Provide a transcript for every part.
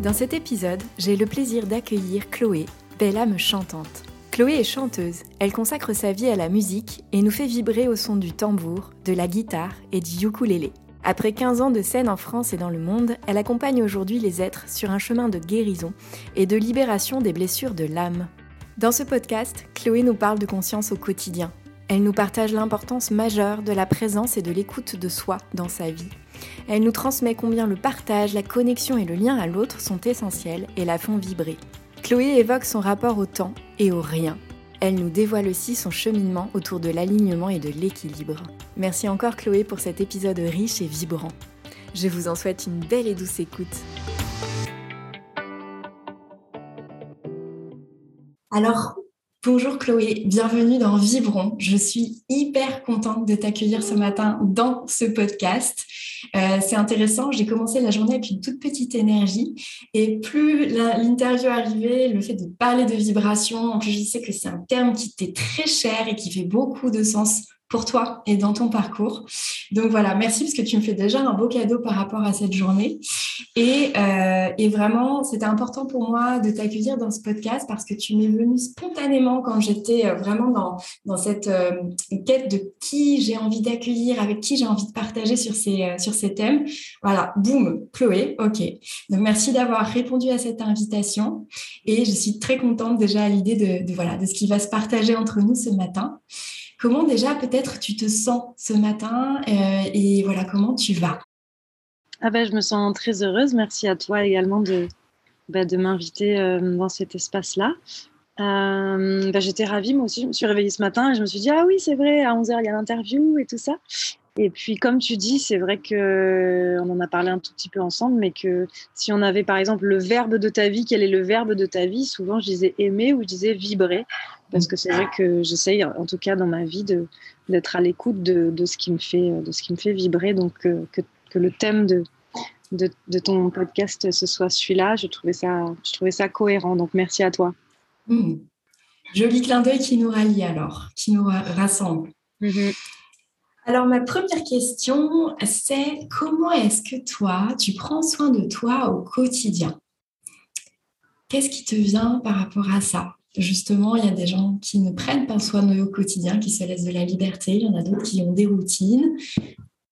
Dans cet épisode, j'ai le plaisir d'accueillir Chloé, belle âme chantante. Chloé est chanteuse, elle consacre sa vie à la musique et nous fait vibrer au son du tambour, de la guitare et du ukulélé. Après 15 ans de scène en France et dans le monde, elle accompagne aujourd'hui les êtres sur un chemin de guérison et de libération des blessures de l'âme. Dans ce podcast, Chloé nous parle de conscience au quotidien. Elle nous partage l'importance majeure de la présence et de l'écoute de soi dans sa vie elle nous transmet combien le partage, la connexion et le lien à l'autre sont essentiels et la font vibrer. Chloé évoque son rapport au temps et au rien. Elle nous dévoile aussi son cheminement autour de l'alignement et de l'équilibre. Merci encore Chloé pour cet épisode riche et vibrant. Je vous en souhaite une belle et douce écoute. Alors, Bonjour Chloé, bienvenue dans Vibron. Je suis hyper contente de t'accueillir ce matin dans ce podcast. Euh, c'est intéressant, j'ai commencé la journée avec une toute petite énergie et plus l'interview arrivait, le fait de parler de vibration, en plus je sais que c'est un terme qui t'est très cher et qui fait beaucoup de sens pour toi et dans ton parcours. Donc voilà, merci parce que tu me fais déjà un beau cadeau par rapport à cette journée. Et, euh, et vraiment, c'était important pour moi de t'accueillir dans ce podcast parce que tu m'es venue spontanément quand j'étais euh, vraiment dans, dans cette euh, quête de qui j'ai envie d'accueillir, avec qui j'ai envie de partager sur ces, sur ces thèmes. Voilà, boum, Chloé, ok. Donc merci d'avoir répondu à cette invitation et je suis très contente déjà à l'idée de, de, voilà, de ce qui va se partager entre nous ce matin. Comment déjà peut-être tu te sens ce matin et voilà comment tu vas? Ah ben, Je me sens très heureuse. Merci à toi également de, bah, m'inviter euh, dans cet espace-là. Euh, bah, j'étais ravie, moi aussi. Je me suis réveillée ce matin et je me suis dit Ah oui, c'est vrai, à 11h, il y a l'interview et tout ça. Et puis, comme tu dis, c'est vrai que on en a parlé un tout petit peu ensemble, mais que si on avait par exemple le verbe de ta vie, quel est le verbe de ta vie Souvent, je disais aimer ou je disais vibrer, parce que c'est vrai que j'essaye, en tout cas dans ma vie, d'être à l'écoute de, ce qui me fait, de ce qui me fait vibrer. Donc, euh, que, que le thème de, de, de, ton podcast ce soit celui-là, je trouvais ça, je trouvais ça cohérent. Donc, merci à toi. Mmh. Joli clin d'œil qui nous rallie alors, qui nous rassemble. Mmh alors, ma première question, c'est comment est-ce que toi, tu prends soin de toi au quotidien? Qu'est-ce qui te vient par rapport à ça? Justement, il y a des gens qui ne prennent pas soin d'eux au quotidien, qui se laissent de la liberté. Il y en a d'autres qui ont des routines.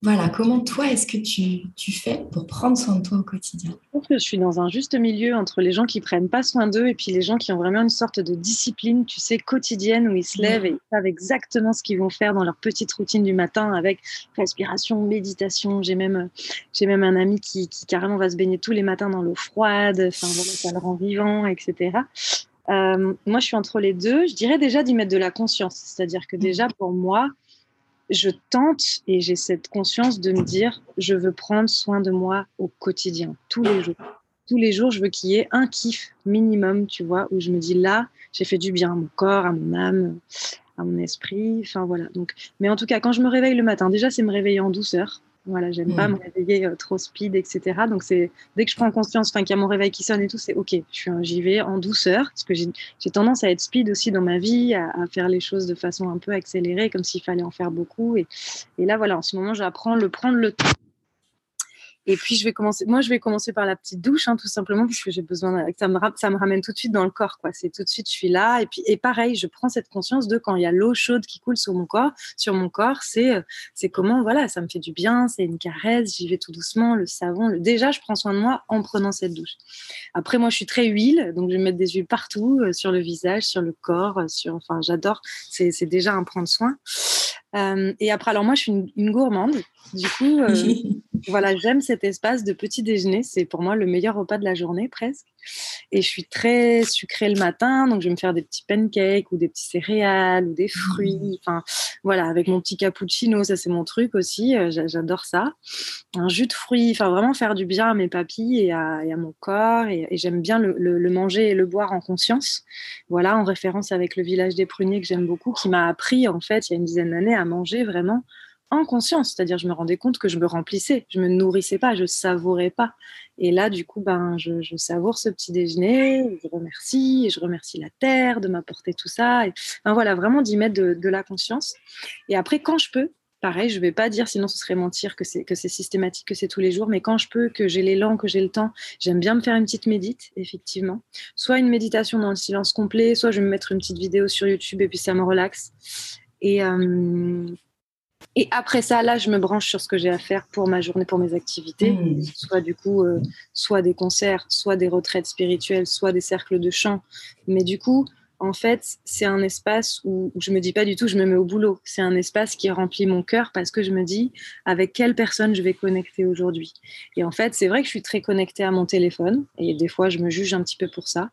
Voilà, comment toi, est-ce que tu, fais pour prendre soin de toi au quotidien? Je que je suis dans un juste milieu entre les gens qui prennent pas soin d'eux et puis les gens qui ont vraiment une sorte de discipline, tu sais, quotidienne où ils se lèvent et ils savent exactement ce qu'ils vont faire dans leur petite routine du matin avec respiration, méditation. J'ai même, j'ai même un ami qui, carrément va se baigner tous les matins dans l'eau froide, enfin ça le rend vivant, etc. Euh, moi, je suis entre les deux. Je dirais déjà d'y mettre de la conscience. C'est-à-dire que déjà, pour moi, je tente et j'ai cette conscience de me dire, je veux prendre soin de moi au quotidien, tous les jours. Tous les jours, je veux qu'il y ait un kiff minimum, tu vois, où je me dis là, j'ai fait du bien à mon corps, à mon âme, à mon esprit. Enfin voilà. Donc, mais en tout cas, quand je me réveille le matin, déjà, c'est me réveiller en douceur. Voilà, j'aime pas hmm. me réveiller euh, trop speed, etc. Donc c'est dès que je prends conscience, enfin qu'il y a mon réveil qui sonne et tout, c'est ok. Je suis j'y vais en douceur parce que j'ai tendance à être speed aussi dans ma vie, à, faire les choses de façon un peu accélérée, comme s'il fallait en faire beaucoup. Et, et là voilà, en ce moment, j'apprends le prendre le temps. Et puis, je vais commencer. Moi, je vais commencer par la petite douche, hein, tout simplement, parce que j'ai besoin. Ça me, ça me ramène tout de suite dans le corps, quoi. C'est tout de suite, je suis là. Et puis, et pareil, je prends cette conscience de quand il y a l'eau chaude qui coule sur mon corps, sur mon corps, c'est, c'est comment, voilà, ça me fait du bien, c'est une caresse, j'y vais tout doucement, le savon. Le... Déjà, je prends soin de moi en prenant cette douche. Après, moi, je suis très huile, donc je vais mettre des huiles partout, euh, sur le visage, sur le corps, euh, sur. Enfin, j'adore. C'est, c'est déjà un prendre soin. Euh, et après, alors moi, je suis une, gourmande. Du coup, euh, voilà, j'aime cet espace de petit déjeuner. C'est pour moi le meilleur repas de la journée, presque. Et je suis très sucrée le matin, donc je vais me faire des petits pancakes ou des petits céréales ou des fruits. Mmh. Enfin, voilà, avec mon petit cappuccino, ça c'est mon truc aussi. Euh, j'adore ça. Un jus de fruits, enfin vraiment faire du bien à mes papilles et à, mon corps. Et, j'aime bien le, le, manger et le boire en conscience. Voilà, en référence avec le village des pruniers que j'aime beaucoup, qui m'a appris en fait il y a une dizaine d'années à manger vraiment en conscience, c'est-à-dire je me rendais compte que je me remplissais, je me nourrissais pas, je savourais pas. Et là, du coup, ben, je, savoure ce petit déjeuner, je remercie, et je remercie la terre de m'apporter tout ça. Et, voilà, vraiment d'y mettre de, la conscience. Et après, quand je peux, pareil, je vais pas dire, sinon ce serait mentir que c'est que c'est systématique, que c'est tous les jours, mais quand je peux, que j'ai l'élan, que j'ai le temps, j'aime bien me faire une petite médite, effectivement. Soit une méditation dans le silence complet, soit je vais me mettre une petite vidéo sur YouTube et puis ça me relaxe. Et, euh, et après ça, là, je me branche sur ce que j'ai à faire pour ma journée, pour mes activités, mmh. soit du coup, euh, soit des concerts, soit des retraites spirituelles, soit des cercles de chant. Mais du coup, en fait, c'est un espace où, je me dis pas du tout, je me mets au boulot. C'est un espace qui remplit mon cœur parce que je me dis avec quelle personne je vais connecter aujourd'hui? Et en fait, c'est vrai que je suis très connectée à mon téléphone et des fois, je me juge un petit peu pour ça.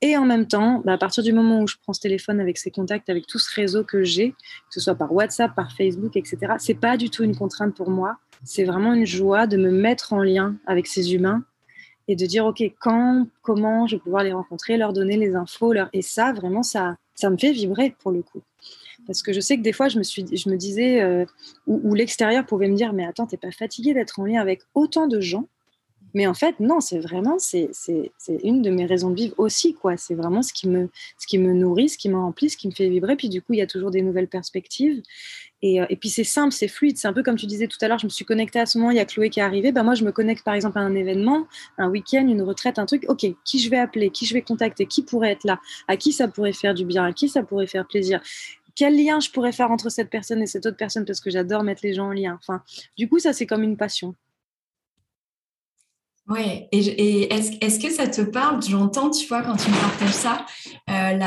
Et en même temps, bah, à partir du moment où je prends ce téléphone avec ces contacts, avec tout ce réseau que j'ai, que ce soit par WhatsApp, par Facebook, etc., c'est pas du tout une contrainte pour moi. C'est vraiment une joie de me mettre en lien avec ces humains et de dire, OK, quand, comment je vais pouvoir les rencontrer, leur donner les infos. Leur... Et ça, vraiment, ça, ça me fait vibrer pour le coup. Parce que je sais que des fois, je me, suis, je me disais, euh, où, l'extérieur pouvait me dire, mais attends, t'es pas fatigué d'être en lien avec autant de gens mais en fait, non, c'est vraiment, c'est une de mes raisons de vivre aussi, quoi. C'est vraiment ce qui, me, ce qui me nourrit, ce qui me remplit, ce qui me fait vibrer. Puis du coup, il y a toujours des nouvelles perspectives. Et, euh, et puis c'est simple, c'est fluide. C'est un peu comme tu disais tout à l'heure, je me suis connectée à ce moment, il y a Chloé qui est arrivée. Ben moi, je me connecte par exemple à un événement, un week-end, une retraite, un truc. OK, qui je vais appeler, qui je vais contacter, qui pourrait être là, à qui ça pourrait faire du bien, à qui ça pourrait faire plaisir quel lien je pourrais faire entre cette personne et cette autre personne parce que j'adore mettre les gens en lien. Enfin, du coup, ça c'est comme une passion. Ouais, et, est-ce que ça te parle J'entends, tu vois, quand tu me partages ça, euh,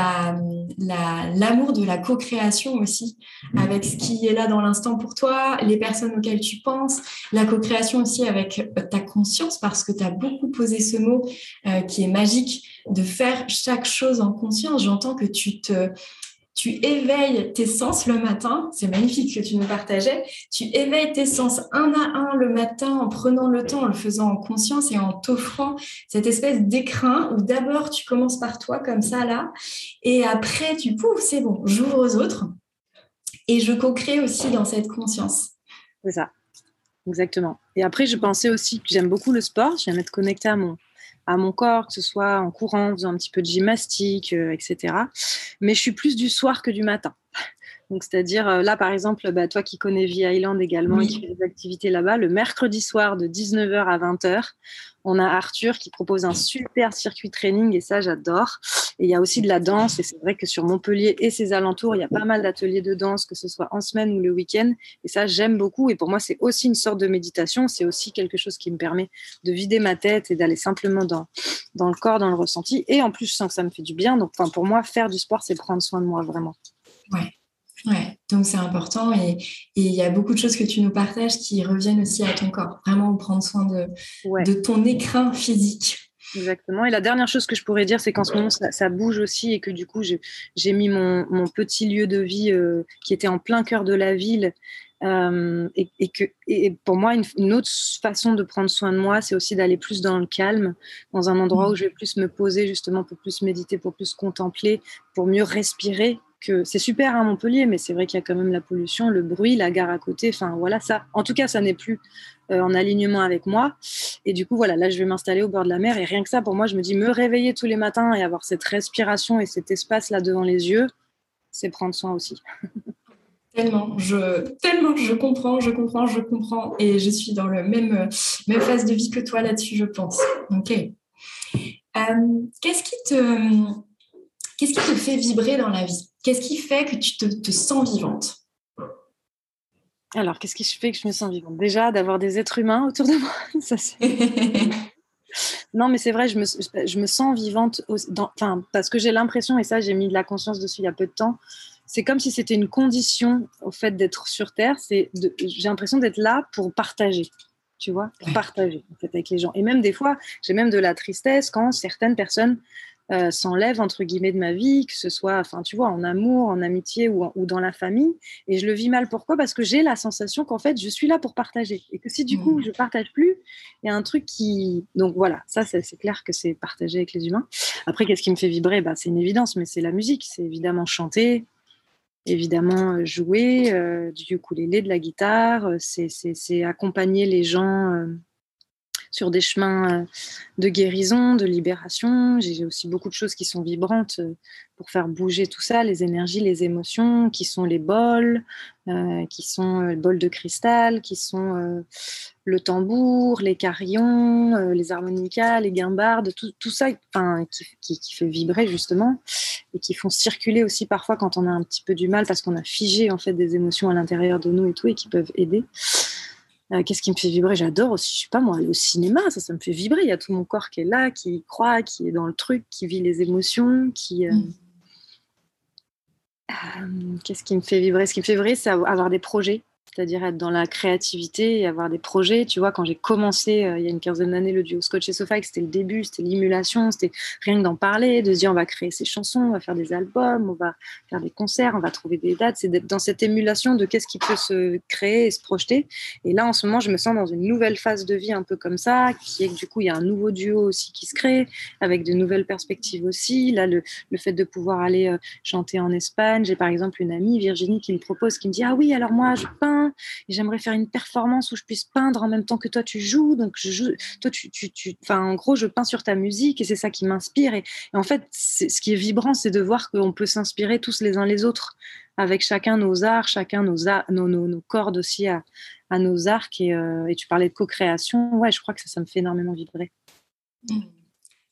l'amour de la co-création aussi, avec ce qui est là dans l'instant pour toi, les personnes auxquelles tu penses, la co-création aussi avec euh, ta conscience, parce que tu as beaucoup posé ce mot euh, qui est magique, de faire chaque chose en conscience. J'entends que tu te, tu éveilles tes sens le matin, c'est magnifique que tu nous partageais, tu éveilles tes sens un à un le matin en prenant le temps, en le faisant en conscience et en t'offrant cette espèce d'écrin où d'abord tu commences par toi comme ça là, et après tu pouf, c'est bon, j'ouvre aux autres et je co-crée aussi dans cette conscience. C'est ça, exactement. Et après, je pensais aussi que j'aime beaucoup le sport, j'aime être connectée à mon, à mon corps, que ce soit en courant, en faisant un petit peu de gymnastique, euh, etc. Mais je suis plus du soir que du matin. Donc, c'est-à-dire, euh, là, par exemple, bah, toi qui connais V Island également et qui fais des activités là-bas, le mercredi soir de 19h à 20h, on a Arthur qui propose un super circuit training et ça, j'adore. Et il y a aussi de la danse et c'est vrai que sur Montpellier et ses alentours, il y a pas mal d'ateliers de danse, que ce soit en semaine ou le week-end. Et ça, j'aime beaucoup. Et pour moi, c'est aussi une sorte de méditation. C'est aussi quelque chose qui me permet de vider ma tête et d'aller simplement dans, dans le corps, dans le ressenti. Et en plus, je sens que ça me fait du bien. Donc, pour moi, faire du sport, c'est prendre soin de moi vraiment. Ouais, donc c'est important et il y a beaucoup de choses que tu nous partages qui reviennent aussi à ton corps. Vraiment prendre soin de, de ton écrin physique. Exactement. Et la dernière chose que je pourrais dire, c'est qu'en ce moment, ça, bouge aussi et que du coup, j'ai mis mon, mon, petit lieu de vie euh, qui était en plein cœur de la ville. Euh, et, que, et pour moi, une, une, autre façon de prendre soin de moi, c'est aussi d'aller plus dans le calme, dans un endroit mmh. où je vais plus me poser justement pour plus méditer, pour plus contempler, pour mieux respirer c'est super à Montpellier, mais c'est vrai qu'il y a quand même la pollution, le bruit, la gare à côté. Enfin, voilà, ça. En tout cas, ça n'est plus euh, en alignement avec moi. Et du coup, voilà, là, je vais m'installer au bord de la mer. Et rien que ça, pour moi, je me dis, me réveiller tous les matins et avoir cette respiration et cet espace là devant les yeux, c'est prendre soin aussi. Tellement, je, tellement, je comprends, je comprends, je comprends. Et je suis dans même, même phase de vie que toi là-dessus, je pense. Ok. Euh, qu'est-ce qui te, qu'est-ce qui te fait vibrer dans la vie? Qu'est-ce qui fait que tu te, sens vivante? Alors, qu'est-ce qui fait que je me sens vivante? Déjà, d'avoir des êtres humains autour de moi. Ça, non, mais c'est vrai, je me, je me, sens vivante dans, parce que j'ai l'impression, et ça, j'ai mis de la conscience dessus il y a peu de temps, c'est comme si c'était une condition au fait d'être sur Terre. C'est j'ai l'impression d'être là pour partager, tu vois, pour partager en fait, avec les gens. Et même des fois, j'ai même de la tristesse quand certaines personnes euh, s'enlèvent entre guillemets de ma vie, que ce soit, enfin, tu vois, en amour, en amitié ou, ou, dans la famille. Et je le vis mal. Pourquoi? Parce que j'ai la sensation qu'en fait, je suis là pour partager. Et que si du coup, mmh. je partage plus, il y a un truc qui. Donc voilà, ça, c'est clair que c'est partager avec les humains. Après, qu'est-ce qui me fait vibrer? Bah, C'est une évidence, mais c'est la musique. C'est évidemment chanter, évidemment euh, jouer euh, du ukulélé, de la guitare, euh, c'est accompagner les gens sur des chemins de guérison, de libération. J'ai aussi beaucoup de choses qui sont vibrantes pour faire bouger tout ça, les énergies, les émotions, qui sont les bols, qui sont le bol de cristal, qui sont le tambour, les carillons, les harmonicas, les guimbardes, tout, ça qui, qui, qui, fait vibrer justement et qui font circuler aussi parfois quand on a un petit peu du mal parce qu'on a figé en fait des émotions à l'intérieur de nous et tout et qui peuvent aider. Euh, qu'est-ce qui me fait vibrer? J'adore aussi, je sais pas moi, le cinéma, ça, ça me fait vibrer. Il y a tout mon corps qui est là, qui croit, qui est dans le truc, qui vit les émotions, qui. Euh, mm. euh, qu'est-ce qui me fait vibrer? Ce qui me fait vibrer, c'est avoir des projets c'est-à-dire être dans la créativité et avoir des projets. Tu vois, quand j'ai commencé euh, il y a une quinzaine d'années le duo Scotch et Sofa, c'était le début, c'était l'émulation, c'était rien que d'en parler, de se dire on va créer ces chansons, on va faire des albums, on va faire des concerts, on va trouver des dates. C'est d'être dans cette émulation de qu'est-ce qui peut se créer et se projeter. Et là, en ce moment, je me sens dans une nouvelle phase de vie un peu comme ça, qui est que du coup, il y a un nouveau duo aussi qui se crée, avec de nouvelles perspectives aussi. Là, le, le fait de pouvoir aller euh, chanter en Espagne, j'ai par exemple une amie, Virginie, qui me propose, qui me dit Ah oui, alors moi, je peins et j'aimerais faire une performance où je puisse peindre en même temps que toi tu joues. Donc je joue, toi tu, tu, tu en gros je peins sur ta musique et c'est ça qui m'inspire. Et, en fait, ce qui est vibrant, c'est de voir qu'on peut s'inspirer tous les uns les autres avec chacun nos arts, chacun nos, nos, nos, cordes aussi à, à nos arcs. Et, euh, et, tu parlais de co-création. Ouais, je crois que ça, ça me fait énormément vibrer. Mmh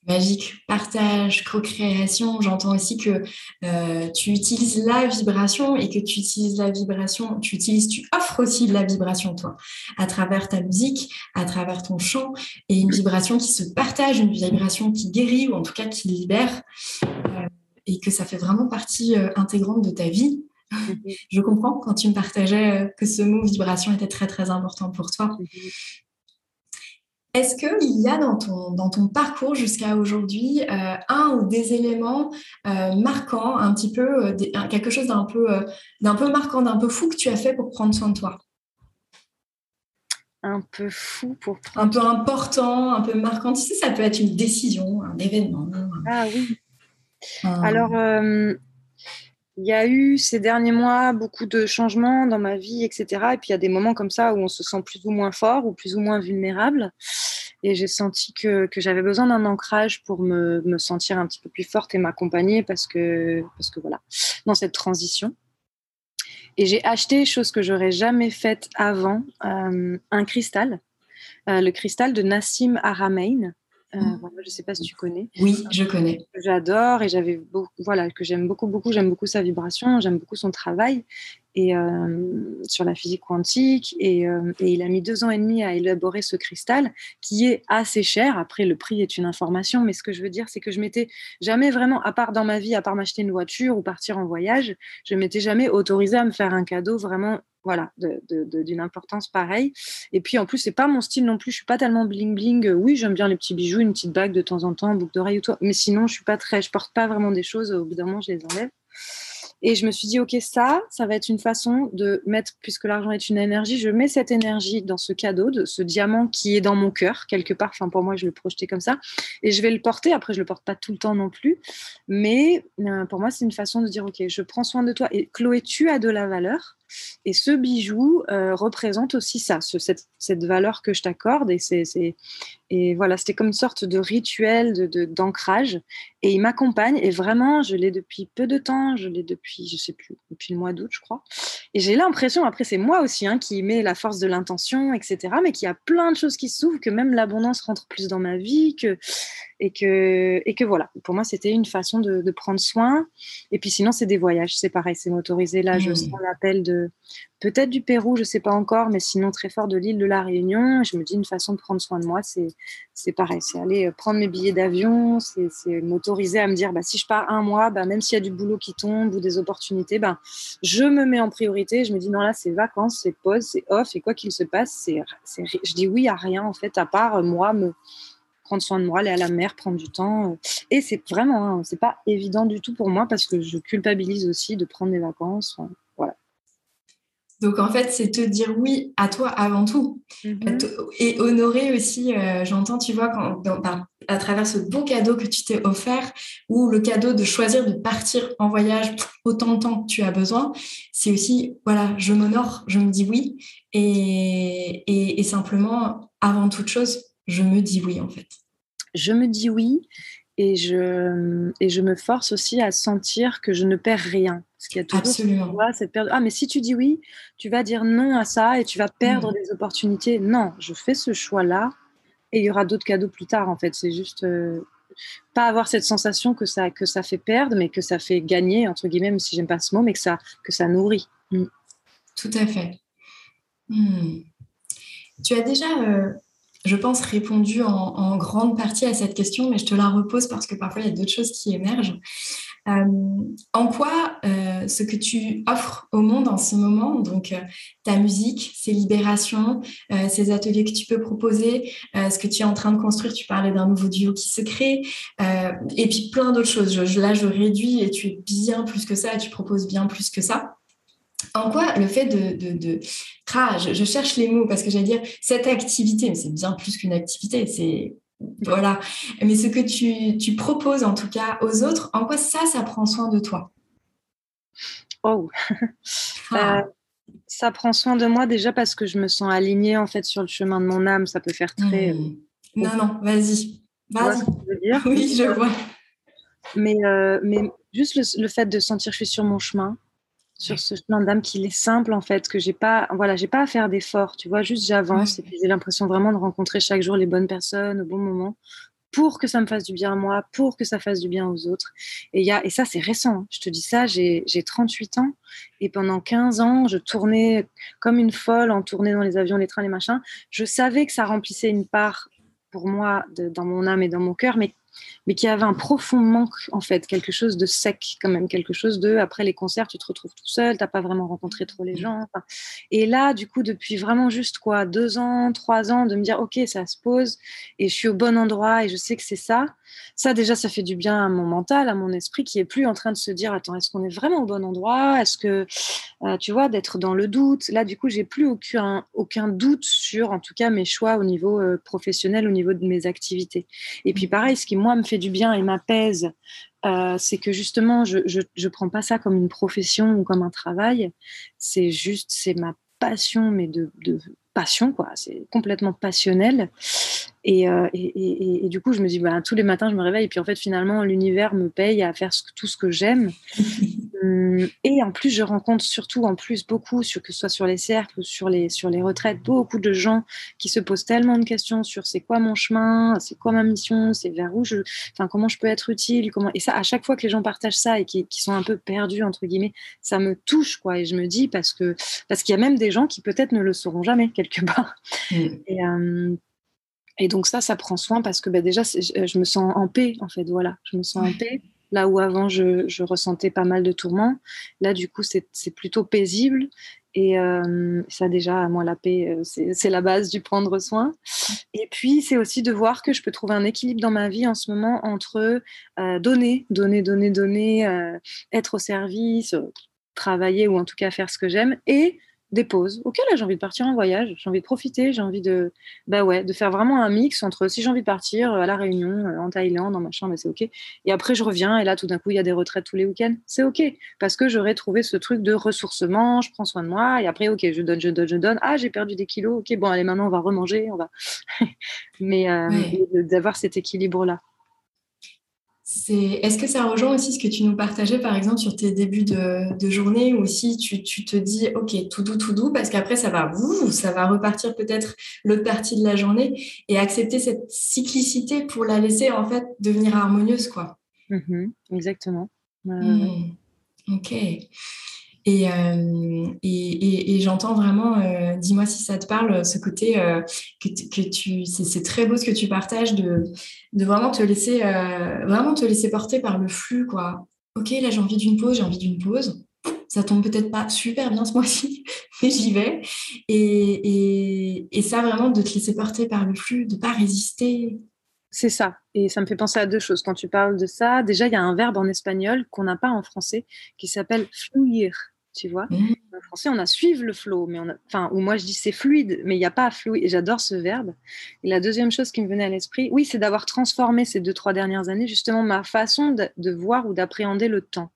magique, partage, co-création. J'entends aussi que euh, tu utilises la vibration et que tu utilises la vibration, tu utilises, tu offres aussi de la vibration, toi, à travers ta musique, à travers ton chant, et une vibration qui se partage, une vibration qui guérit ou en tout cas qui libère, euh, et que ça fait vraiment partie euh, intégrante de ta vie. Je comprends quand tu me partageais que ce mot vibration était très très important pour toi. Est-ce qu'il y a dans ton, dans ton parcours jusqu'à aujourd'hui euh, un ou des éléments euh, marquants, un petit peu, euh, quelque chose d'un peu, d'un peu marquant, d'un peu fou que tu as fait pour prendre soin de toi? Un peu fou pour prendre Un peu important, un peu marquant. Tu sais, ça peut être une décision, un événement. Ah oui. Alors, il y a eu ces derniers mois beaucoup de changements dans ma vie, etc. Et puis il y a des moments comme ça où on se sent plus ou moins fort ou plus ou moins vulnérable. Et j'ai senti que, que j'avais besoin d'un ancrage pour me, me, sentir un petit peu plus forte et m'accompagner parce que, parce que voilà, dans cette transition. Et j'ai acheté, chose que j'aurais jamais faite avant, euh, un cristal, euh, le cristal de Nassim Haramein. Euh, mmh. je ne sais pas si tu connais. Oui, je connais. J'adore et j'avais voilà que j'aime beaucoup beaucoup. J'aime beaucoup sa vibration, j'aime beaucoup son travail euh, sur la physique quantique et, euh, et, il a mis deux ans et demi à élaborer ce cristal qui est assez cher. Après, le prix est une information, mais ce que je veux dire, c'est que je m'étais jamais vraiment, à part dans ma vie, à part m'acheter une voiture ou partir en voyage, je m'étais jamais autorisée à me faire un cadeau vraiment voilà, d'une importance pareille. Et puis en plus, c'est pas mon style non plus. Je suis pas tellement bling bling. Oui, j'aime bien les petits bijoux, une petite bague de temps en temps, boucle d'oreille ou toi. Mais sinon, je suis pas très, je porte pas vraiment des choses. Au bout d'un moment, je les enlève. Et je me suis dit, OK, ça, ça va être une façon de mettre, puisque l'argent est une énergie, je mets cette énergie dans ce cadeau, de ce diamant qui est dans mon cœur, quelque part. Enfin, pour moi, je le projetais comme ça. Et je vais le porter. Après, je le porte pas tout le temps non plus. Mais euh, pour moi, c'est une façon de dire, OK, je prends soin de toi. Et Chloé, tu as de la valeur. Et ce bijou euh, représente aussi ça, cette, cette, valeur que je t'accorde. Et, c'est, et voilà, c'était comme une sorte de rituel de, d'ancrage. Et il m'accompagne. Et vraiment, je l'ai depuis peu de temps. Je l'ai depuis, je sais plus, depuis le mois d'août, je crois. Et j'ai l'impression, après c'est moi aussi hein, qui met la force de l'intention, etc., mais qu'il y a plein de choses qui s'ouvrent, que même l'abondance rentre plus dans ma vie, que et que, et que voilà, pour moi, c'était une façon de, prendre soin. Et puis sinon, c'est des voyages, c'est pareil, c'est motorisé. Là, je mmh. sens l'appel de peut-être du Pérou, je ne sais pas encore, mais sinon très fort de l'île de la Réunion. Je me dis une façon de prendre soin de moi, c'est pareil, c'est aller euh, prendre mes billets d'avion, c'est m'autoriser à me dire, bah, si je pars un mois, bah, même s'il y a du boulot qui tombe ou des opportunités, bah, je me mets en priorité. Je me dis, non, là, c'est vacances, c'est pause, c'est off, et quoi qu'il se passe, c'est je dis oui à rien, en fait, à part euh, moi, me prendre soin de moi, aller à la mer, prendre du temps. Euh. Et c'est vraiment, hein, c'est pas évident du tout pour moi parce que je culpabilise aussi de prendre des vacances. Donc en fait, c'est te dire oui à toi avant tout mm-hmm. et honorer aussi. Euh, j'entends, tu vois, quand, à travers ce beau cadeau que tu t'es offert ou le cadeau de choisir de partir en voyage autant de temps que tu as besoin, c'est aussi voilà, je m'honore, je me dis oui et, et simplement avant toute chose, je me dis oui en fait. Je me dis oui et je, et je me force aussi à sentir que je ne perds rien. Parce qu'il y a toujours Absolument. cette perte. Ah, mais si tu dis oui, tu vas dire non à ça et tu vas perdre mm. des opportunités. Non, je fais ce choix-là et il y aura d'autres cadeaux plus tard en fait. C'est juste. Euh, pas avoir cette sensation que ça, que ça fait perdre, mais que ça fait gagner, entre guillemets, même si j'aime pas ce mot, mais que ça, que ça nourrit. Mm. Tout à fait. Mm. Tu as déjà euh, je pense, répondu en, grande partie à cette question, mais je te la repose parce que parfois il y a d'autres choses qui émergent. Euh, en quoi euh, ce que tu offres au monde en ce moment, donc euh, ta musique, ces libérations, ces ateliers que tu peux proposer, ce que tu es en train de construire, tu parlais d'un nouveau duo qui se crée, et puis plein d'autres choses. là, je réduis et tu es bien plus que ça, tu proposes bien plus que ça. En quoi le fait de... de, je, cherche les mots parce que j'allais dire cette activité, mais c'est bien plus qu'une activité, c'est... Voilà. Mais ce que tu, proposes en tout cas aux autres, en quoi ça, ça prend soin de toi? Oh ah. euh, Ça prend soin de moi déjà parce que je me sens alignée en fait sur le chemin de mon âme. Ça peut faire très... Mmh. non, non, vas-y. Vas-y. Oui, je vois. Mais, euh, mais juste le, le, fait de sentir que je suis sur mon chemin, sur ce chemin d'âme qu'il est simple en fait, que j'ai pas, voilà, j'ai pas à faire d'efforts, tu vois, juste j'avance et puis j'ai l'impression vraiment de rencontrer chaque jour les bonnes personnes au bon moment pour que ça me fasse du bien à moi, pour que ça fasse du bien aux autres. Et, et ça, c'est récent. Hein. Je te dis ça, j'ai 38 ans et pendant 15 ans, je tournais comme une folle en tournée dans les avions, les trains, les machins. Je savais que ça remplissait une part pour moi dans mon âme et dans mon cœur, mais mais qui avait un profond manque, en fait, quelque chose de sec, quand même, quelque chose de, après les concerts, tu te retrouves tout seul, t'as pas vraiment rencontré trop les gens. Et là, du coup, depuis vraiment juste quoi, deux ans, trois ans, de me dire, OK, ça se pose, et je suis au bon endroit, et je sais que c'est ça, ça, déjà, ça fait du bien à mon mental, à mon esprit, qui est plus en train de se dire, attends, est-ce qu'on est vraiment au bon endroit? Est-ce que, euh, tu vois, d'être dans le doute? Là, du coup, j'ai plus aucun, aucun doute sur, en tout cas, mes choix au niveau euh, professionnel, au niveau de mes activités. Et puis, pareil, ce qui, moi, me fait du bien et m'apaise, euh, c'est que justement, je ne prends pas ça comme une profession ou comme un travail. C'est juste, c'est ma passion, mais de, de passion, quoi. C'est complètement passionnel. Euh, et, et, du coup, je me dis, bah, tous les matins, je me réveille. Et puis, en fait, finalement, l'univers me paye à faire tout ce que j'aime. Hum, et en plus, je rencontre surtout, en plus, beaucoup, sur, que ce soit sur les cercles ou sur les, sur les retraites, beaucoup de gens qui se posent tellement de questions sur c'est quoi mon chemin, c'est quoi ma mission, c'est vers où je. Enfin, comment je peux être utile. Comment... Et ça, à chaque fois que les gens partagent ça et qui, qui sont un peu perdus, entre guillemets, ça me touche, quoi. Et je me dis, parce que parce qu'il y a même des gens qui peut-être ne le sauront jamais, quelque part. Mmh. Et. Euh, et donc ça, ça prend soin parce que bah, déjà, je me sens en paix, en fait. Voilà, je me sens en paix. Là où avant, je, ressentais pas mal de tourments. Là, du coup, c'est plutôt paisible. Et euh, ça, déjà, moi, la paix, euh, c'est la base du prendre soin. Et puis, c'est aussi de voir que je peux trouver un équilibre dans ma vie en ce moment entre euh, donner, donner, donner, donner, être au service, travailler ou en tout cas faire ce que j'aime, et des pauses. Ok, là, j'ai envie de partir en voyage, j'ai envie de profiter, j'ai envie de, bah ouais, de faire vraiment un mix entre si j'ai envie de partir euh, à La Réunion, euh, en Thaïlande, en chambre, bah, c'est ok. Et après, je reviens et là, tout d'un coup, il y a des retraites tous les week-ends. C'est ok parce que j'aurais trouvé ce truc de ressourcement, je prends soin de moi et après, ok, je donne, je donne, je donne. Ah, j'ai perdu des kilos. Ok, bon, allez, maintenant, on va remanger, on va. Mais euh, d'avoir cet Est-ce que ça rejoint aussi ce que tu nous partageais, par exemple, sur tes débuts de, journée, ou si tu, te dis, OK, tout doux, tout doux, parce qu'après, ça va, ça va repartir peut-être l'autre partie de la journée, et accepter cette cyclicité pour la laisser, en fait, devenir harmonieuse, quoi. Mmh exactement. Mmh. OK. Euh, et, et, j'entends vraiment, euh, dis-moi si ça te parle, ce côté euh, que, que, tu, c'est très beau ce que tu partages de, de vraiment te laisser, vraiment te laisser porter par le flux, quoi. Ok, là j'ai envie d'une pause, j'ai envie d'une pause. Ça tombe peut-être pas super bien ce mois-ci, mais j'y vais. Et, et, ça vraiment de te laisser porter par le flux, de pas résister. C'est ça. Et ça me fait penser à deux choses. Quand tu parles de ça, déjà, il y a un verbe en espagnol qu'on n'a pas en français qui s'appelle fluir tu vois. Mmh. En français, on a suivre le flow, mais on enfin, ou moi je dis c'est fluide, mais il n'y a pas fluide. Et j'adore ce verbe. Et la deuxième chose qui me venait à l'esprit, oui, c'est d'avoir transformé ces deux, trois dernières années, justement, ma façon de voir ou d'appréhender le temps.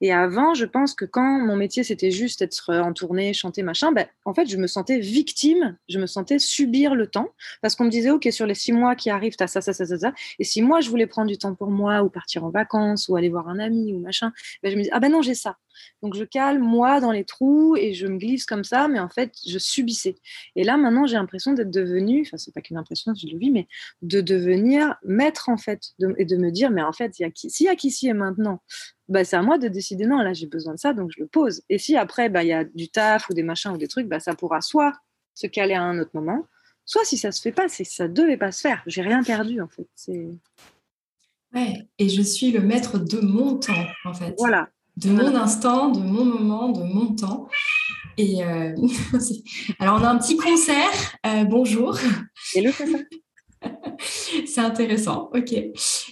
Et avant, je pense que quand mon métier, c'était juste être en tournée, chanter, machin, ben, en fait, je me sentais victime, je me sentais subir le temps, parce qu'on me disait, OK, sur les six mois qui arrivent, tu as ça, ça, ça, ça, ça. Et si moi, je voulais prendre du temps pour moi, ou partir en vacances, ou aller voir un ami, ou machin, ben, je me dis, ah ben non, j'ai ça. Donc je cale moi dans les trous et je me glisse comme ça, mais en fait, je subissais. Et là, maintenant, j'ai l'impression d'être devenue, enfin, c'est pas qu'une impression, je le vis, mais de devenir maître, en fait, et de me dire, mais en fait, s'il y a qu'ici et maintenant, bah, c'est à moi de décider, non, là, j'ai besoin de ça, donc je le pose. Et si après, bah, il y a du taf ou des machins ou des trucs, bah, ça pourra soit se caler à un autre moment, soit si ça se fait pas, c'est ça devait pas se faire. J'ai rien perdu, en fait. Ouais, et je suis le maître de mon temps, en fait. Voilà. De mon instant, de mon moment, de mon temps. Et euh, alors, on a un petit concert. Euh, bonjour. Concert c'est intéressant, ok.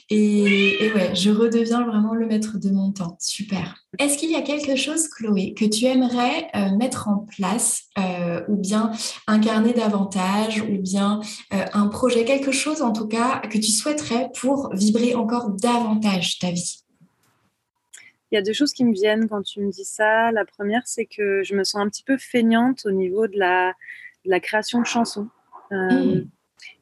Et, et, ouais, je redeviens vraiment le maître de mon temps. Super. Est-ce qu'il y a quelque chose, Chloé, que tu aimerais euh, mettre en place euh, ou bien incarner davantage ou bien euh, un projet, quelque chose en tout cas que tu souhaiterais pour vibrer encore davantage ta vie? Il y a deux choses qui me viennent quand tu me dis ça. La première, c'est que je me sens un petit peu feignante au niveau de la, la création de chansons. Mmh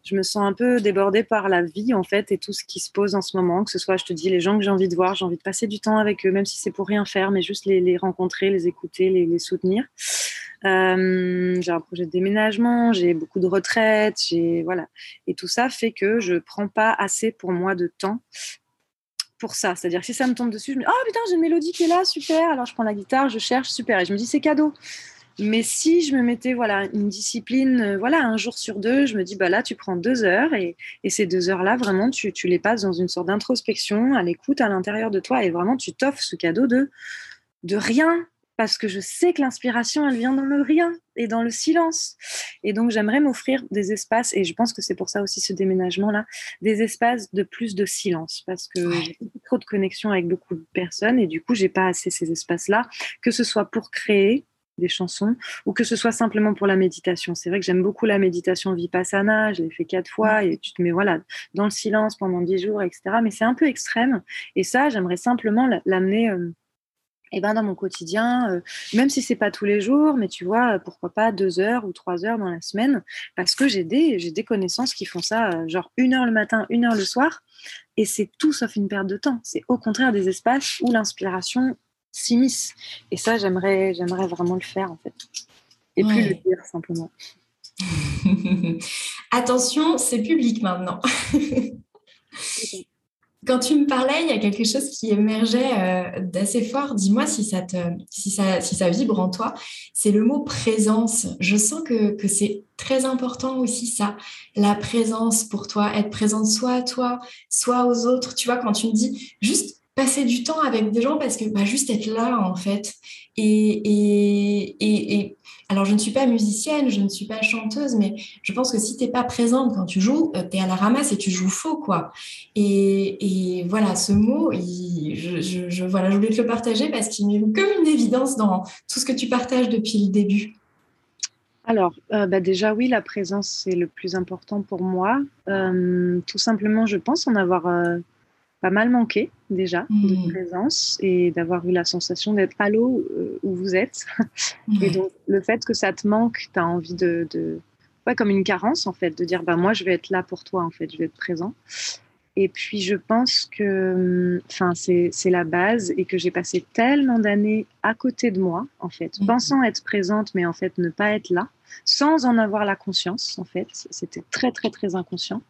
je me sens un peu débordée par la vie en fait et tout ce qui se pose en ce moment, que ce soit, je te dis, les gens que j'ai envie de voir, j'ai envie de passer du temps avec eux, même si c'est pour rien faire, mais juste les, rencontrer, les écouter, les, soutenir. Euh, j'ai un projet de déménagement, j'ai beaucoup de retraites, j'ai voilà, et tout ça fait que je prends pas assez pour moi de temps pour ça. C'est-à-dire que si ça me tombe dessus, je me dis oh putain j'ai une mélodie qui est là, super. Alors je prends la guitare, je cherche, super, et je me dis c'est cadeau. Mais si je me mettais voilà une discipline, euh, voilà un jour sur deux, je me dis bah là tu prends deux heures et, et ces deux heures là vraiment tu, tu, les passes dans une sorte d'introspection, à l'écoute à l'intérieur de toi et vraiment tu t'offres ce cadeau de de rien parce que je sais que l'inspiration elle vient dans le rien et dans le silence. Et donc j'aimerais m'offrir des espaces et je pense que c'est pour ça aussi ce déménagement là des espaces de plus de silence parce que j'ai trop de connexion avec beaucoup de personnes et du coup j'ai pas assez ces espaces là que ce soit pour créer des chansons, ou que ce soit simplement pour la méditation. C'est vrai que j'aime beaucoup la méditation vipassana, je l'ai fait quatre fois, et tu te mets voilà, dans le silence pendant dix jours, etc. Mais c'est un peu extrême, et ça, j'aimerais simplement l'amener euh, eh ben, dans mon quotidien, euh, même si c'est pas tous les jours, mais tu vois, pourquoi pas deux heures ou trois heures dans la semaine, parce que j'ai des, j'ai des connaissances qui font ça, euh, genre une heure le matin, une heure le soir, et c'est tout sauf une perte de temps. C'est au contraire des espaces où l'inspiration s'immisce. Et ça, j'aimerais, j'aimerais vraiment le faire, en fait. Et plus le dire, simplement. Attention, c'est public maintenant. Quand tu me parlais, il y a quelque chose qui émergeait euh, d'assez fort. Dis-moi si ça, te, si, ça, si ça vibre en toi. C'est le mot présence. Je sens que, que c'est très important aussi ça, la présence pour toi, être présente soit à toi, soit aux autres. Tu vois, quand tu me dis juste passer du temps avec des gens parce que bah, juste être là en fait. Et, et, et, alors je ne suis pas musicienne, je ne suis pas chanteuse, mais je pense que si tu n'es pas présente quand tu joues, euh, tu es à la ramasse et tu joues faux quoi. Et, et voilà, ce mot, je, je, voilà, je voulais te le partager parce qu'il m'est comme une évidence dans tout ce que tu partages depuis le début. Alors, euh, bah déjà oui, la présence c'est le plus important pour moi. Euh, tout simplement, je pense en avoir pas mal manqué déjà de mmh. présence et d'avoir eu la sensation d'être à l'eau euh, où vous êtes. Et donc, le fait que ça te manque, tu as envie de, de. Ouais, comme une carence en fait, de dire bah, moi je vais être là pour toi en fait, je vais être présent. Et puis, je pense que enfin, c'est la base et que j'ai passé tellement d'années à côté de moi, en fait, mhm. pensant être présente, mais en fait, ne pas être là, sans en avoir la conscience, en fait. C'était très, très, très inconscient.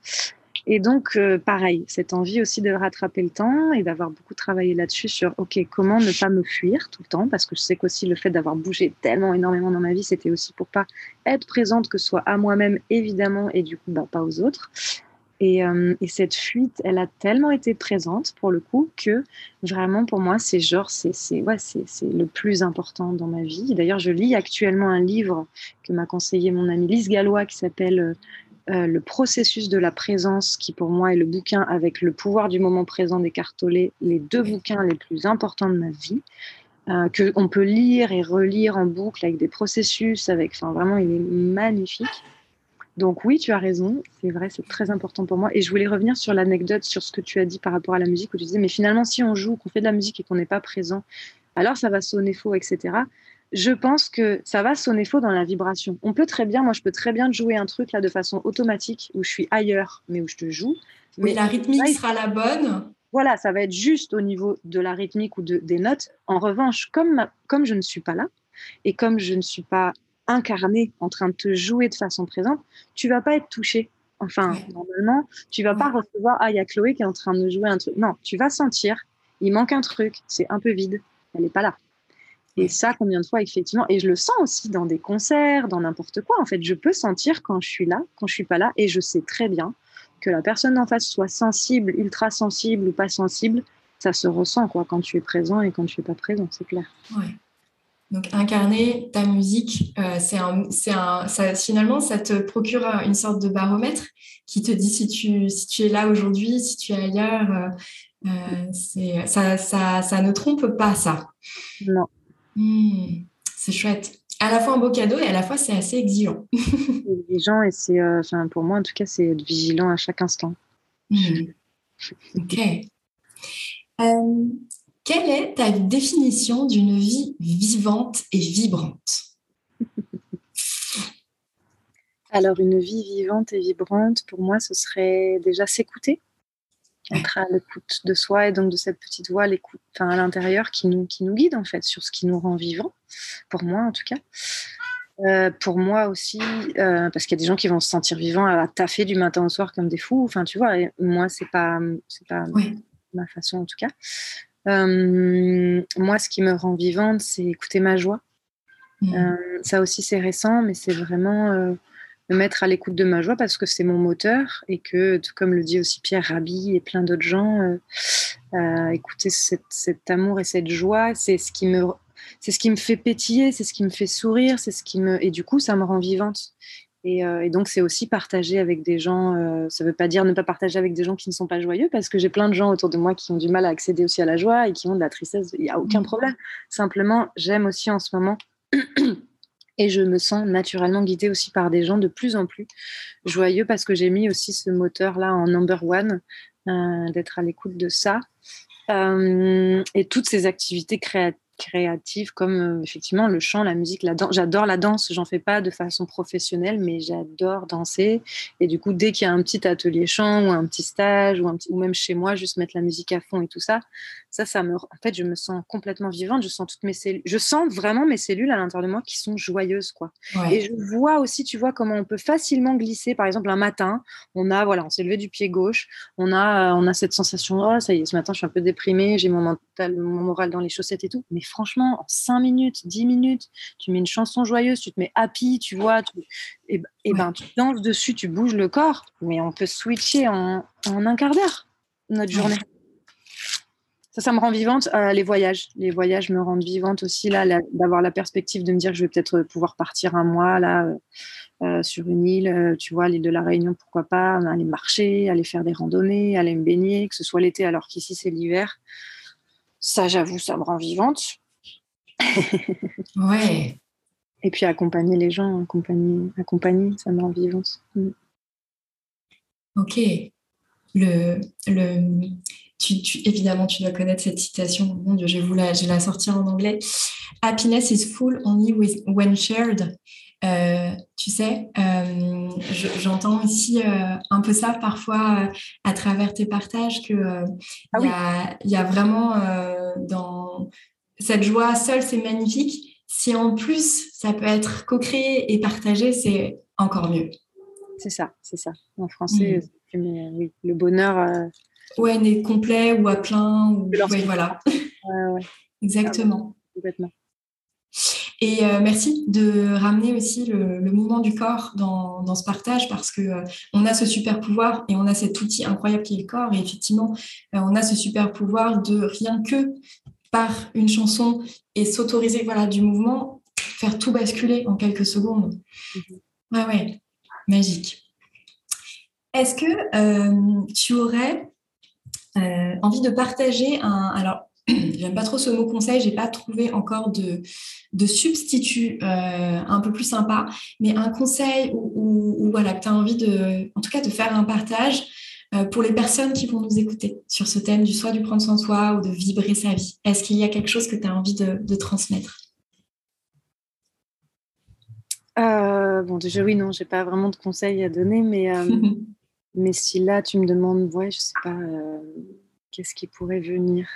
Et donc, euh, pareil, cette envie aussi de rattraper le temps et d'avoir beaucoup travaillé là-dessus sur, OK, comment ne pas me fuir tout le temps, parce que je sais qu'aussi le fait d'avoir bougé tellement énormément dans ma vie, c'était aussi pour pas être présente, que ce soit à moi-même, évidemment, et du coup, bah, pas aux autres. Et, euh, et, cette fuite, elle a tellement été présente pour le coup que vraiment pour moi, c'est genre, c'est ouais, le plus important dans ma vie. D'ailleurs, je lis actuellement un livre que m'a conseillé mon amie Lise Gallois qui s'appelle euh, le processus de la présence, qui pour moi est le bouquin avec le pouvoir du moment présent d'Écartolé, les deux bouquins les plus importants de ma vie, euh, qu'on peut lire et relire en boucle avec des processus, avec, enfin vraiment, il est magnifique. Donc oui, tu as raison, c'est vrai, c'est très important pour moi. Et je voulais revenir sur l'anecdote, sur ce que tu as dit par rapport à la musique, où tu disais, mais finalement, si on joue, qu'on fait de la musique et qu'on n'est pas présent, alors ça va sonner faux, etc je pense que ça va sonner faux dans la vibration. On peut très bien, moi je peux très bien jouer un truc là de façon automatique où je suis ailleurs, mais où je te joue. Mais la rythmique sera la bonne. Voilà, ça va être juste au niveau de la rythmique ou de, des notes. En revanche, comme, comme je ne suis pas là et comme je ne suis pas incarnée en train de te jouer de façon présente, tu vas pas être touché. Enfin, normalement, tu vas pas recevoir ah il y a Chloé qui est en train de jouer un truc. Non, tu vas sentir, il manque un truc, c'est un peu vide, elle n'est pas là. Et ça, combien de fois, effectivement, et je le sens aussi dans des concerts, dans n'importe quoi. En fait, je peux sentir quand je suis là, quand je suis pas là, et je sais très bien que la personne en face soit sensible, ultra sensible ou pas sensible, ça se ressent quoi quand tu es présent et quand tu es pas présent, c'est clair. Ouais. Donc incarner ta musique, euh, c'est un, un, ça, finalement, ça te procure une sorte de baromètre qui te dit si tu, si tu es là aujourd'hui, si tu es ailleurs. Euh, euh ça, ça, ça ne trompe pas ça. Non, Hmm, c'est chouette. À la fois un beau cadeau et à la fois c'est assez exigeant. exigeant et c'est, euh, enfin pour moi en tout cas, c'est être vigilant à chaque instant. Hmm. Ok. Euh, quelle est ta définition d'une vie vivante et vibrante? Alors une vie vivante et vibrante, pour moi, ce serait déjà s'écouter être à l'écoute de soi et donc de cette petite voix l'écoute, enfin, à l'intérieur qui nous, qui nous guide en fait sur ce qui nous rend vivants, pour moi en tout cas. Euh, pour moi aussi, euh, parce qu'il y a des gens qui vont se sentir vivants à taffer du matin au soir comme des fous. Enfin, tu vois, et moi, c'est pas, c'est pas ma façon en tout cas. Euh, moi, ce qui me rend vivante, c'est écouter ma joie. Mmh. ça aussi, c'est récent, mais c'est vraiment me mettre à l'écoute de ma joie parce que c'est mon moteur et que, comme le dit aussi Pierre Rabhi et plein d'autres gens, euh, euh, écouter cet amour et cette joie, c'est ce qui me c'est ce qui me fait pétiller, c'est ce qui me fait sourire, c'est ce qui me et du coup ça me rend vivante. Et, euh, donc c'est aussi partager avec des gens. ça ne veut pas dire ne pas partager avec des gens qui ne sont pas joyeux parce que j'ai plein de gens autour de moi qui ont du mal à accéder aussi à la joie et qui ont de la tristesse. Il n'y a aucun mmh. problème. Simplement j'aime aussi en ce moment Et je me sens naturellement guidée aussi par des gens de plus en plus joyeux parce que j'ai mis aussi ce moteur-là en number one, euh, d'être à l'écoute de ça. Euh, et toutes ces activités créatives créative comme euh, effectivement le chant, la musique, la danse. J'adore la danse, j'en fais pas de façon professionnelle, mais j'adore danser. Et du coup, dès qu'il y a un petit atelier chant ou un petit stage ou, un petit, ou même chez moi, juste mettre la musique à fond et tout ça, ça, ça me, en fait, je me sens complètement vivante. Je sens toutes mes cellules, je sens vraiment mes cellules à l'intérieur de moi qui sont joyeuses, quoi. Et je vois aussi, tu vois, comment on peut facilement glisser. Par exemple, un matin, on a, voilà, on s'est levé du pied gauche, on a, euh, on a cette sensation, oh, ça y est, ce matin, je suis un peu déprimée, j'ai mon mental, mon moral dans les chaussettes et tout. Mais franchement, en 5 minutes, 10 minutes, tu mets une chanson joyeuse, tu te mets happy, tu vois, et, ben tu danses dessus, tu bouges le corps, mais on peut switcher en, un quart d'heure notre journée. Ça, ça me rend vivante. Euh, les voyages, les voyages me rendent vivante aussi là, d'avoir la perspective de me dire que je vais peut-être pouvoir partir un mois là euh, euh, sur une île, tu vois, l'île de la Réunion, pourquoi pas, aller marcher, aller faire des randonnées, aller me baigner, que ce soit l'été alors qu'ici c'est l'hiver. Ça, j'avoue, ça me rend vivante. ouais. Et puis accompagner les gens, accompagner, accompagner ça me rend vivante. Mm. Ok. Le, le, tu, évidemment, tu dois connaître cette citation. Mon Dieu, je vais, la, je la sortir en anglais. Happiness is full only when shared. Tu sais, j'entends aussi un peu ça parfois à travers tes partages que ah il y, a vraiment dans cette joie seule, c'est magnifique. Si en plus ça peut être co-créé et partagé, c'est encore mieux. C'est ça, c'est ça. En français, mm. oui, le bonheur. Ouais, n'est complet ou à plein. Ou... voilà. Exactement. complètement. Et euh, merci de ramener aussi le, mouvement du corps dans, ce partage parce que euh, on a ce super pouvoir et on a cet outil incroyable qui est le corps. Et effectivement, euh, on a ce super pouvoir de rien que par une chanson et s'autoriser voilà, du mouvement, faire tout basculer en quelques secondes. Mm-hmm. Ouais, ouais, magique. Est-ce que tu aurais envie de partager un. Alors, j'aime pas trop ce mot conseil, j'ai pas trouvé encore de, de substitut euh, un peu plus sympa, mais un conseil où, voilà, que tu as envie de, en tout cas, de faire un partage euh, pour les personnes qui vont nous écouter sur ce thème du soi, du prendre soin de soi ou de vibrer sa vie. Est-ce qu'il y a quelque chose que tu as envie de, transmettre? Euh, Bon, déjà, oui, non, j'ai pas vraiment de conseils à donner, mais, mais si là, tu me demandes, ouais, je sais pas, qu'est-ce qui pourrait venir?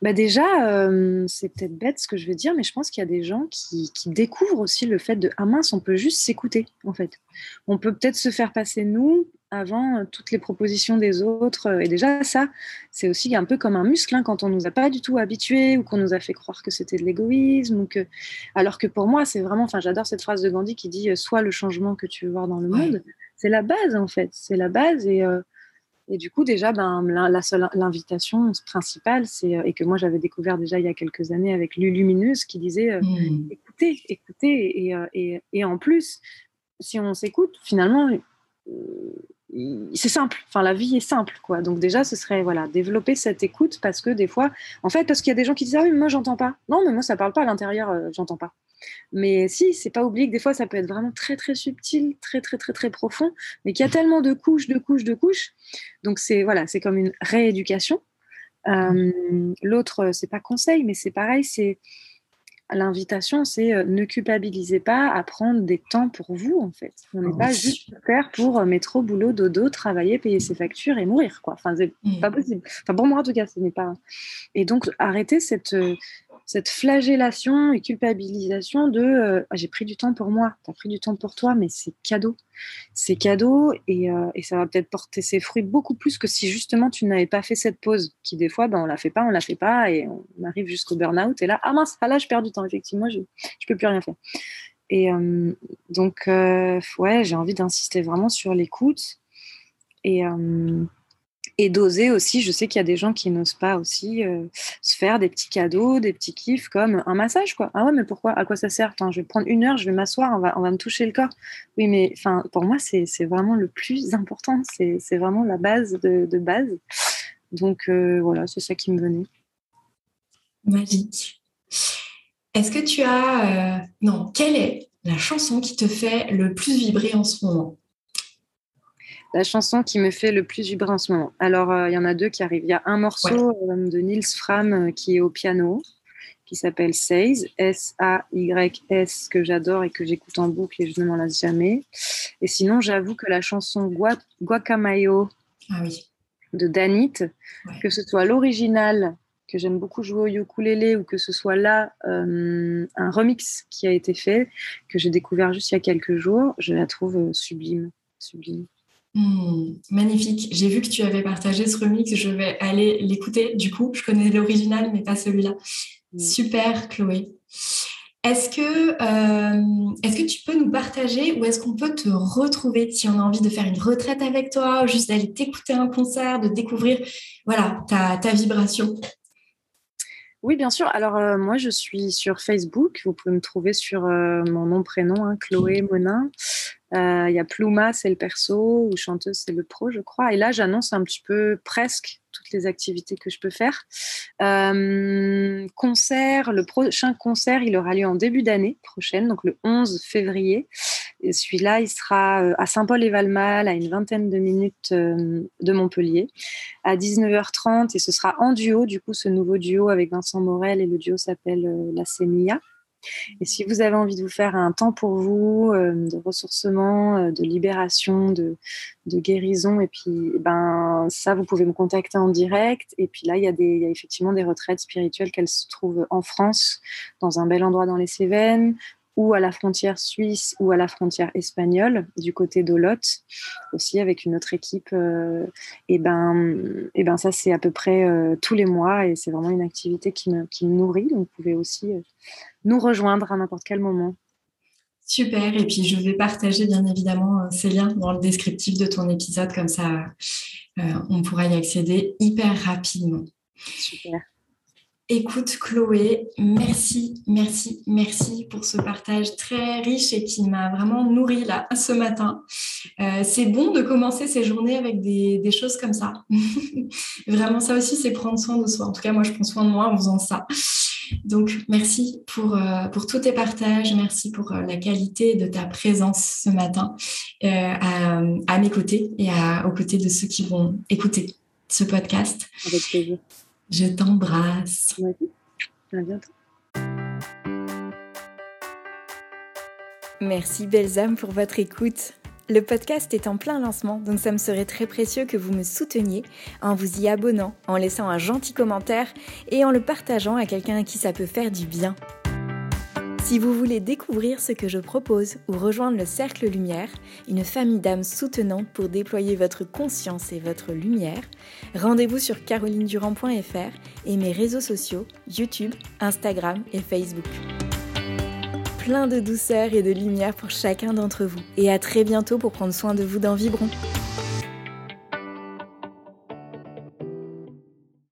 Bah déjà, euh, c'est peut-être bête ce que je vais dire, mais je pense qu'il y a des gens qui, découvrent aussi le fait de ah mince, on peut juste s'écouter en fait. On peut peut-être se faire passer nous avant euh, toutes les propositions des autres. Et déjà, ça, c'est aussi un peu comme un muscle hein, quand on nous a pas du tout habitués ou qu'on nous a fait croire que c'était de l'égoïsme ou que, alors que pour moi, c'est vraiment, enfin, j'adore cette phrase de Gandhi qui dit "Sois le changement que tu veux voir dans le monde". C'est la base en fait, c'est la base et euh, et du coup, déjà, ben, la seule l'invitation principale, c'est euh, et que moi j'avais découvert déjà il y a quelques années avec Lulumineuse, qui disait euh, mmh. écoutez, écoutez, euh, et, et, en plus, si on s'écoute, finalement, c'est simple. Enfin, la vie est simple, quoi. Donc déjà, ce serait voilà développer cette écoute parce que des fois, en fait, parce qu'il y a des gens qui disent ah oui, moi j'entends pas. Non, mais moi ça parle pas à l'intérieur, j'entends pas. Mais si, c'est pas oublié que des fois, ça peut être vraiment très, très subtil, très, très, très, très profond, mais qu'il y a tellement de couches, de couches, de couches. Donc, c'est voilà, c'est comme une rééducation. Euh, l'autre, c'est pas conseil, mais c'est pareil, c'est l'invitation, c'est euh, ne culpabilisez pas à prendre des temps pour vous, en fait. On n'est pas juste faire pour euh, mettre au boulot, dodo, travailler, payer ses factures et mourir, quoi. Enfin, c'est mmh. pas possible. Enfin, pour moi, en tout cas, ce n'est pas. Et donc, arrêtez cette, cette flagellation et culpabilisation de euh, ah, j'ai pris du temps pour moi, tu as pris du temps pour toi, mais c'est cadeau. C'est cadeau et, euh, et, ça va peut-être porter ses fruits beaucoup plus que si justement tu n'avais pas fait cette pause, qui des fois, ben, on la fait pas, on la fait pas et on arrive jusqu'au burn-out et là, ah mince, pas là, je perds du temps, effectivement, je ne peux plus rien faire. Et euh, donc, ouais, j'ai envie d'insister vraiment sur l'écoute et et d'oser aussi, je sais qu'il y a des gens qui n'osent pas aussi euh, se faire des petits cadeaux, des petits kiffs comme un massage, quoi. Ah ouais, mais pourquoi? À quoi ça sert? Je vais prendre une heure, je vais m'asseoir, on va, me toucher le corps. Oui, mais enfin, pour moi, c'est vraiment le plus important. C'est vraiment la base de, de base. Donc euh, voilà, c'est ça qui me venait. Magique. Est-ce que tu as... Euh, non, quelle est la chanson qui te fait le plus vibrer en ce moment? La chanson qui me fait le plus vibrer en ce moment. Alors, euh, il y en a deux qui arrivent. Il y a un morceau euh, de Nils Fram euh, qui est au piano, qui s'appelle Says, S-A-Y-S, que j'adore et que j'écoute en boucle et je ne m'en lasse jamais. Et sinon, j'avoue que la chanson Guacamayo ah de Danit, que ce soit l'original que j'aime beaucoup jouer au ukulélé ou que ce soit là un remix qui a été fait, que j'ai découvert juste il y a quelques jours, je la trouve sublime. Sublime. Hmm, magnifique. J'ai vu que tu avais partagé ce remix. Je vais aller l'écouter. Du coup, je connais l'original, mais pas celui-là. Hmm. Super, Chloé. Est-ce que, euh, est que tu peux nous partager ou est-ce qu'on peut te retrouver si on a envie de faire une retraite avec toi, juste d'aller t'écouter un concert, de découvrir voilà, ta, ta vibration? Oui, bien sûr. Alors, euh, moi, je suis sur Facebook. Vous pouvez me trouver sur euh, mon nom, prénom, hein, Chloé Monin. Euh, il y a Pluma, c'est le perso, ou chanteuse, c'est le pro, je crois. Et là, j'annonce un petit peu presque toutes les activités que je peux faire. Euh, concert, le prochain concert, il aura lieu en début d'année prochaine, donc le 11 février. Celui-là, il sera euh, à Saint-Paul-et-Valmal, à une vingtaine de minutes de Montpellier, à 19h30. Et ce sera en duo, du coup, ce nouveau duo avec Vincent Morel. Et le duo s'appelle La Sémilla. Et si vous avez envie de vous faire un temps pour vous, euh, de ressourcement, euh, de libération, de, guérison, et puis ben ça, vous pouvez me contacter en direct. Et puis là, il y il y a effectivement des retraites spirituelles qu'elles se trouvent en France, dans un bel endroit dans les Cévennes, ou à la frontière suisse ou à la frontière espagnole, du côté d'Olot, aussi avec une autre équipe. Euh, et, ben, et ben ça, c'est à peu près euh, tous les mois et c'est vraiment une activité qui me, qui me nourrit. Donc, vous pouvez aussi euh, nous rejoindre à n'importe quel moment. Super, et puis je vais partager bien évidemment ces liens dans le descriptif de ton épisode, comme ça on pourra y accéder hyper rapidement. Super. Écoute, Chloé, merci, merci, merci pour ce partage très riche et qui m'a vraiment nourri là ce matin. Euh, c'est bon de commencer ces journées avec des, choses comme ça. vraiment, ça aussi, c'est prendre soin de soi. En tout cas, moi, je prends soin de moi en faisant ça. Donc, merci pour, euh, pour tous tes partages. Merci pour euh, la qualité de ta présence ce matin à, mes côtés et à, aux côtés de ceux qui vont écouter ce podcast. Avec plaisir. Je t'embrasse. À bientôt. Merci belles âmes pour votre écoute. Le podcast est en plein lancement, donc ça me serait très précieux que vous me souteniez en vous y abonnant, en laissant un gentil commentaire et en le partageant à quelqu'un à qui ça peut faire du bien. Si vous voulez découvrir ce que je propose ou rejoindre le Cercle Lumière, une famille d'âmes soutenantes pour déployer votre conscience et votre lumière, rendez-vous sur carolinedurand.fr et mes réseaux sociaux YouTube, Instagram et Facebook. Plein de douceur et de lumière pour chacun d'entre vous et à très bientôt pour prendre soin de vous dans Vibron.